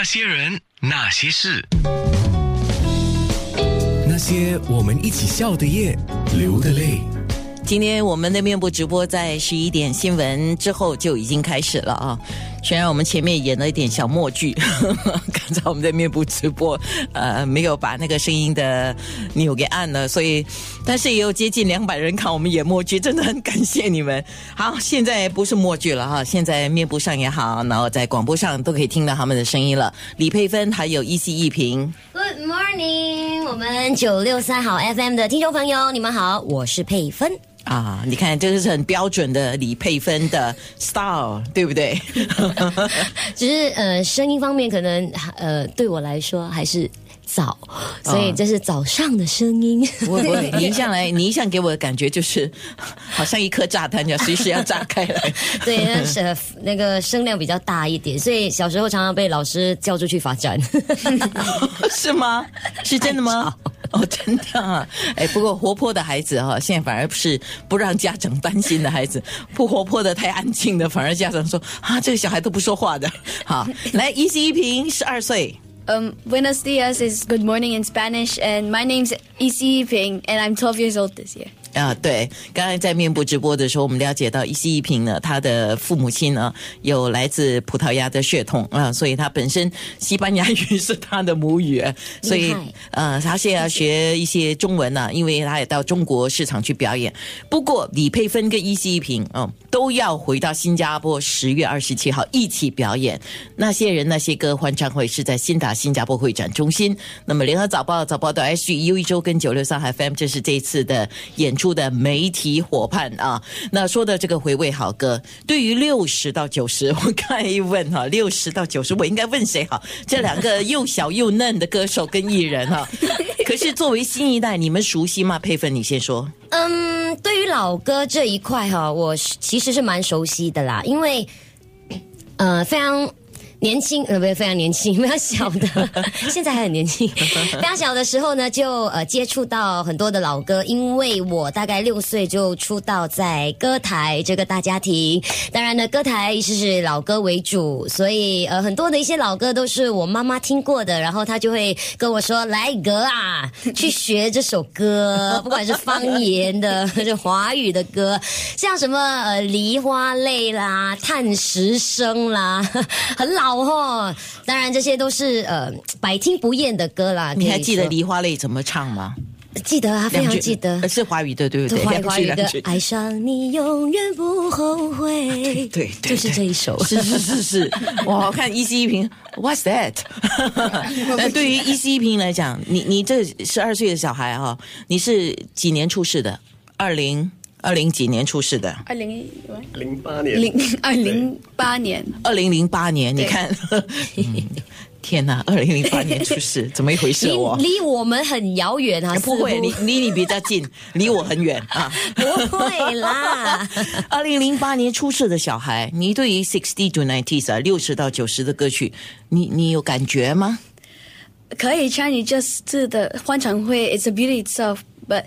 那些人，那些事，那些我们一起笑的夜，流的泪。今天我们的面部直播在十一点新闻之后就已经开始了啊。虽然我们前面演了一点小默剧，刚才我们在面部直播呃没有把那个声音的钮给按了，所以但是也有接近两百人看我们演默剧，真的很感谢你们。好，现在不是默剧了哈，现在面部上也好，然后在广播上都可以听到他们的声音了。李佩芬还有一 C 一平。Good morning，我们九六三好 FM 的听众朋友，你们好，我是佩芬。啊，你看这个是很标准的李佩芬的 style，对不对？只是呃，声音方面可能呃，对我来说还是早，所以这是早上的声音。不会不会，你一向来，你一向给我的感觉就是，好像一颗炸弹要随时要炸开来。对，那是那个声量比较大一点，所以小时候常常被老师叫出去罚站。是吗？是真的吗？哦，真的啊！哎，不过活泼的孩子哈、现在反而是不让家长担心的孩子，不活泼的、太安静的，反而家长说啊，这个小孩都不说话的。好，来，一 C 一平，十二岁。Um, buenos dias is good morning in Spanish, and my name's Isi Ping, and I'm 12 years old this year. 啊，对，刚才在面部直播的时候，我们了解到一西一平呢，他的父母亲呢有来自葡萄牙的血统啊，所以他本身西班牙语是他的母语，所以呃，他现在要学一些中文呢、因为他也到中国市场去表演。不过李佩芬跟一西一平，嗯，都要回到新加坡十月二十七号一起表演。那些人那些歌欢唱会是在新达新加坡会展中心。那么联合早报、早报的 S G U 一周跟九六三 FM，这是这一次的演出的媒体伙伴啊。那说的这个回味好歌，对于六十到九十，我刚一问哈、六十到九十，我应该问谁好？这两个又小又嫩的歌手跟艺人哈、可是作为新一代，你们熟悉吗？佩芬，你先说。嗯，对于老歌这一块哈，我其实是蛮熟悉的啦，因为呃非常。年轻呃不是非常年轻，非常小的，现在还很年轻。非常小的时候呢，就呃接触到很多的老歌，因为我大概六岁就出道在歌台这个大家庭。当然呢，歌台是是老歌为主，所以呃很多的一些老歌都是我妈妈听过的，然后她就会跟我说：“来哥啊，去学这首歌，不管是方言的、还是华语的歌，像什么呃梨花泪啦、叹石声啦，很老哦。当然这些都是呃百听不厌的歌啦。你还记得《梨花泪》怎么唱吗？记得啊，非常记得呃。是华语的，对不对？华语的爱上你永远不后悔》，对对对就是这一首。是是是是，哇！我看一 C 一平，What's that？那 对于一 C 一平来讲，你你这十二岁的小孩哈、你是几年出世的？二零二零几年出世的？二零零八年，零二零八年，二零零八年，你看，嗯天哪，二零零八年出世，怎么一回事离我？离我们很遥远啊，不会，离离你比较近，离我很远啊。不会啦。二零零八年出世的小孩，你对于 sixty to nineties 啊，六十到九十的歌曲，你你有感觉吗？可以参与这次的欢唱会，It's a beauty itself, but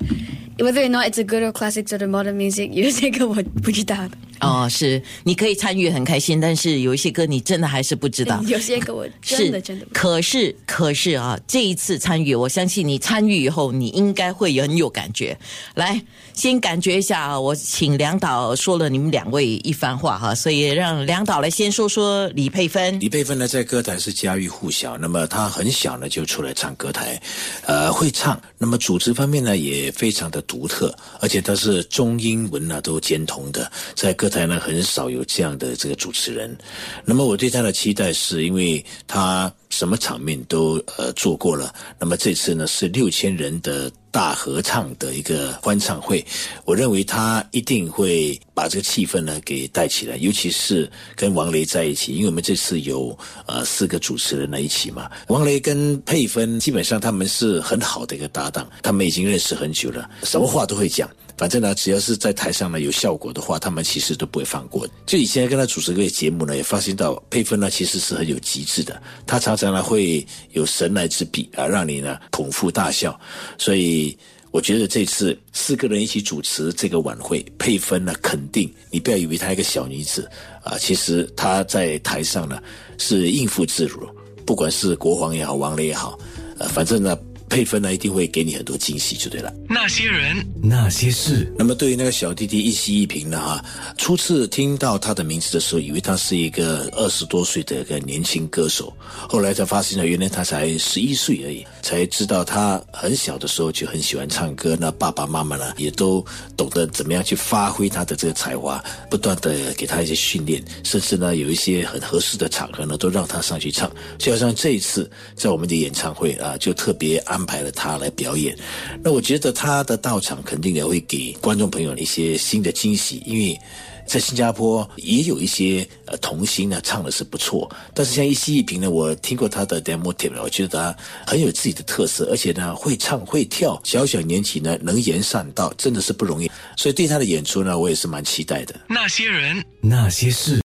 whether or not it's a good or classics or the modern music，有些歌我不知道的，哦，是，你可以参与很开心，但是有一些歌你真的还是不知道。有些歌我真的真的。可是可是啊，这一次参与，我相信你参与以后，你应该会很有感觉。来，先感觉一下啊，我请梁导说了你们两位一番话哈，所以让梁导来先说说李佩芬。李佩芬呢，在歌坛是家喻户晓。那么她很小呢就出来唱歌台，呃，会唱。那么组织方面呢也非常的独特，而且她是中英文呢都兼通的，在歌台呢很少有这样的这个主持人。那么我对他的期待是因为他什么场面都呃做过了。那么这次呢是六千人的。大合唱的一个欢唱会，我认为他一定会把这个气氛呢给带起来，尤其是跟王雷在一起，因为我们这次有呃四个主持人在一起嘛，王雷跟佩芬基本上他们是很好的一个搭档，他们已经认识很久了，什么话都会讲。反正呢，只要是在台上呢有效果的话，他们其实都不会放过。就以前跟他主持个节目呢，也发现到佩芬呢其实是很有极致的，他常常呢会有神来之笔啊，让你呢捧腹大笑。所以我觉得这次四个人一起主持这个晚会，佩芬呢肯定，你不要以为她一个小女子啊，其实她在台上呢是应付自如。不管是国王也好，王雷也好，呃，反正呢。配分呢，一定会给你很多惊喜，就对了。那些人，那些事。那么对于那个小弟弟一西一平呢，哈，初次听到他的名字的时候，以为他是一个二十多岁的一个年轻歌手，后来才发现呢，原来他才十一岁而已，才知道他很小的时候就很喜欢唱歌，那爸爸妈妈呢也都懂得怎么样去发挥他的这个才华，不断的给他一些训练，甚至呢有一些很合适的场合呢，都让他上去唱。就好像这一次在我们的演唱会啊，就特别安。安排了他来表演，那我觉得他的到场肯定也会给观众朋友一些新的惊喜，因为在新加坡也有一些呃童星呢唱的是不错，但是像一西一平呢，我听过他的 demo tape，我觉得他很有自己的特色，而且呢会唱会跳，小小年纪呢能言善道，真的是不容易，所以对他的演出呢，我也是蛮期待的。那些人，那些事。